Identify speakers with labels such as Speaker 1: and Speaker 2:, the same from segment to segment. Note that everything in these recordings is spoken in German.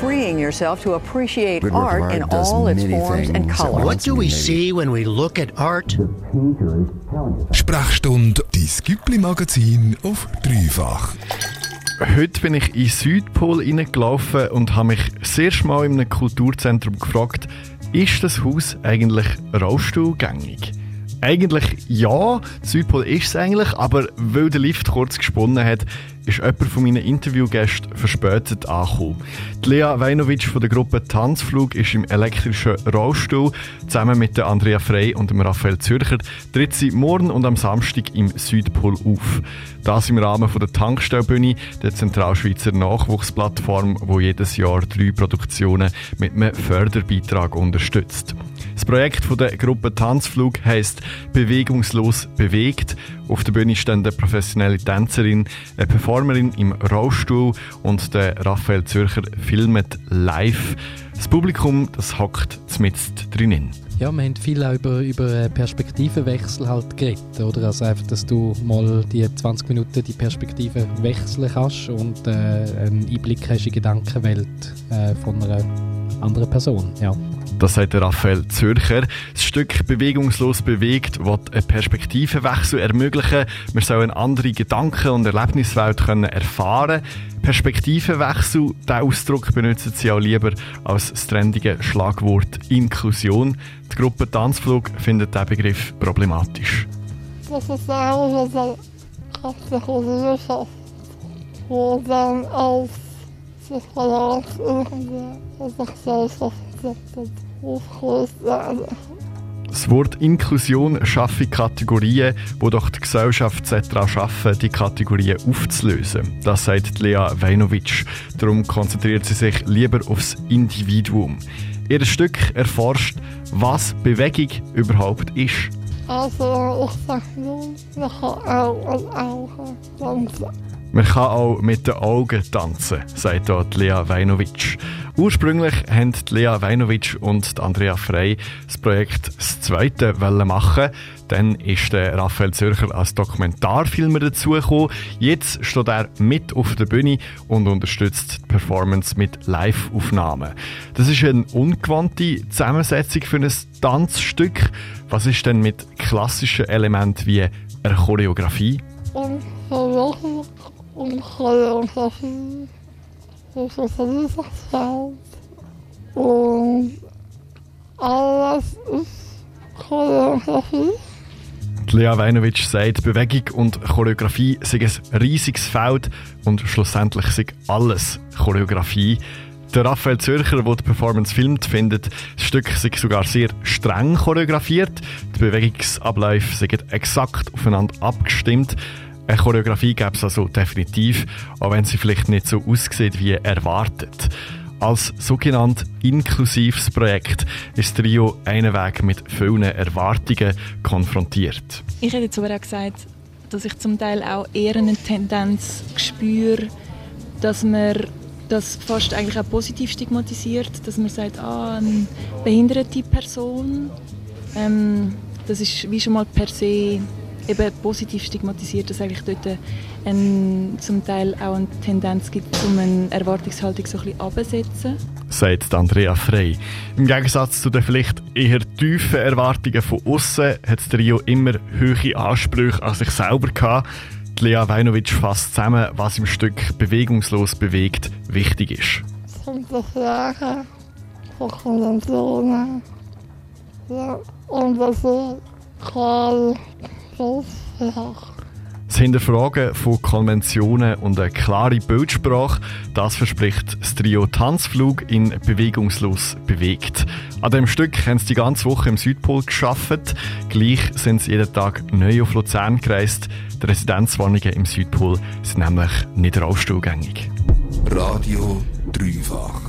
Speaker 1: freeing yourself to appreciate art in all its forms and colors.
Speaker 2: What do we see when we look at art?
Speaker 3: Sprechstunde, dein Güppli-Magazin auf dreifach.
Speaker 4: Heute bin ich in Südpol reingelaufen und habe mich sehr schmal in einem Kulturzentrum gefragt, ist das Haus eigentlich rollstuhlgängig? Eigentlich ja, Südpol ist es eigentlich, aber weil der Lift kurz gesponnen hat, ist jemand von meinen Interviewgästen verspätet angekommen. Die Lea Weinovic von der Gruppe Tanzflug ist im elektrischen Rollstuhl. Zusammen mit Andrea Frey und dem Raphael Zürcher tritt sie morgen und am Samstag im Südpol auf. Das im Rahmen von der Tankstellbühne, der Zentralschweizer Nachwuchsplattform, wo jedes Jahr drei Produktionen mit einem Förderbeitrag unterstützt. Das Projekt von der Gruppe Tanzflug heißt Bewegungslos bewegt. Auf der Bühne stehen eine professionelle Tänzerin, eine Performerin im Rollstuhl und der Raphael Zürcher filmet live. Das Publikum, das hockt zmitzt drinnen.
Speaker 5: Ja, wir haben viel auch über, über Perspektivenwechsel halt geredet, oder? Also einfach, dass du mal die 20 Minuten die Perspektive wechseln kannst und äh, einen Einblick hast in die Gedankenwelt äh, von einer anderen Person, ja.
Speaker 4: Das sagt Raphael Zürcher. Das Stück Bewegungslos bewegt wird einen Perspektivenwechsel ermöglichen. Wir sollen andere Gedanken und Erlebniswelt können erfahren. Perspektivenwechsel, diesen Ausdruck benutzen sie auch lieber als das trendige Schlagwort Inklusion. Die Gruppe Tanzflug findet diesen Begriff problematisch.
Speaker 6: Das ist auch krasse Gesellschaft, wo dann auf sich verlassen irgendwie sich selbst.
Speaker 4: Das Wort Inklusion schaffe Kategorien, wo doch die Gesellschaft daran schaffen, die Kategorien aufzulösen. Das sagt Lea Weinovic. Darum konzentriert sie sich lieber aufs Individuum. Ihr Stück erforscht, was Bewegung überhaupt ist.
Speaker 6: Also, ich sage nur, man kann auch Augen tanzen.
Speaker 4: Man kann auch mit den Augen tanzen, sagt dort Lea Weinovic. Ursprünglich haben Lea Weinovic und Andrea Frey das Projekt das zweite machen. Dann ist der Raphael Zürcher als Dokumentarfilmer dazugekommen. Jetzt steht er mit auf der Bühne und unterstützt die Performance mit Live-Aufnahmen. Das ist eine ungewandte Zusammensetzung für ein Tanzstück. Was ist denn mit klassischen Elementen wie einer Choreografie?
Speaker 6: Versuchen und Choreografie. Das ist ein Riesenfeld. Und alles ist Choreografie.
Speaker 4: Lea Weinovic sagt, Bewegung und Choreografie sind ein riesiges Feld und schlussendlich sind alles Choreografie. Der Raphael Zürcher, der die Performance filmt, findet, das Stück sei sogar sehr streng choreografiert. Die Bewegungsabläufe sind exakt aufeinander abgestimmt. Eine Choreografie gäbe es also definitiv, auch wenn sie vielleicht nicht so aussieht wie erwartet. Als sogenannt inklusives Projekt ist Trio einen Weg mit vielen Erwartungen konfrontiert.
Speaker 7: Ich hätte jetzt aber auch gesagt, dass ich zum Teil auch eher eine Tendenz spüre, dass man das fast eigentlich auch positiv stigmatisiert, dass man sagt, ah, eine behinderte Person, ähm, das ist wie schon mal per se eben positiv stigmatisiert, dass eigentlich dort ein, zum Teil auch eine Tendenz gibt, um eine Erwartungshaltung so ein bisschen abzusetzen.
Speaker 4: Sagt Andrea Frey. Im Gegensatz zu den vielleicht eher tiefen Erwartungen von außen hat das Trio immer hohe Ansprüche an sich selber gehabt. Die Lea Weinovic fasst zusammen, was im Stück bewegungslos bewegt wichtig ist.
Speaker 6: Es kommt so Fragen von Konventionen. Ja, und das ist klar
Speaker 4: das Hinterfragen von Konventionen und eine klare Bildsprache, das verspricht das Trio Tanzflug in Bewegungslos bewegt. An dem Stück haben sie die ganze Woche im Südpol geschafft. Gleich sind sie jeden Tag neu auf Luzern gereist. Die Residenzwohnungen im Südpol sind nämlich nicht rollstuhlgängig.
Speaker 3: Radio Dreifach.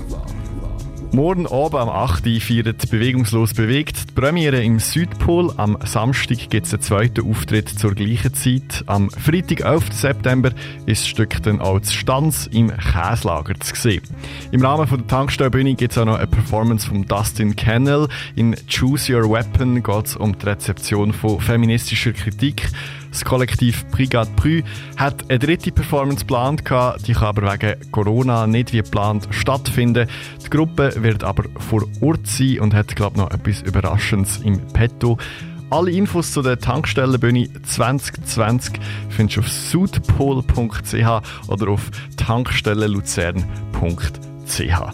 Speaker 4: Morgen Abend am 8. Uhr feiert Bewegungslos bewegt die Premiere im Südpol. Am Samstag gibt es einen zweiten Auftritt zur gleichen Zeit. Am Freitag, 11. September, ist das Stück dann als Stanz im Käslager zu sehen. Im Rahmen von der Tankstellbühne gibt es auch noch eine Performance von Dustin Kennel. In Choose Your Weapon geht es um die Rezeption von feministischer Kritik. Das Kollektiv Brigade Brü hat eine dritte Performance geplant, die kann aber wegen Corona nicht wie geplant stattfinden. Die Gruppe wird aber vor Ort sein und hat, glaube ich, noch etwas Überraschendes im Petto. Alle Infos zu der Tankstellenbühne 2020 findest du auf südpol.ch oder auf tankstellenluzern.ch.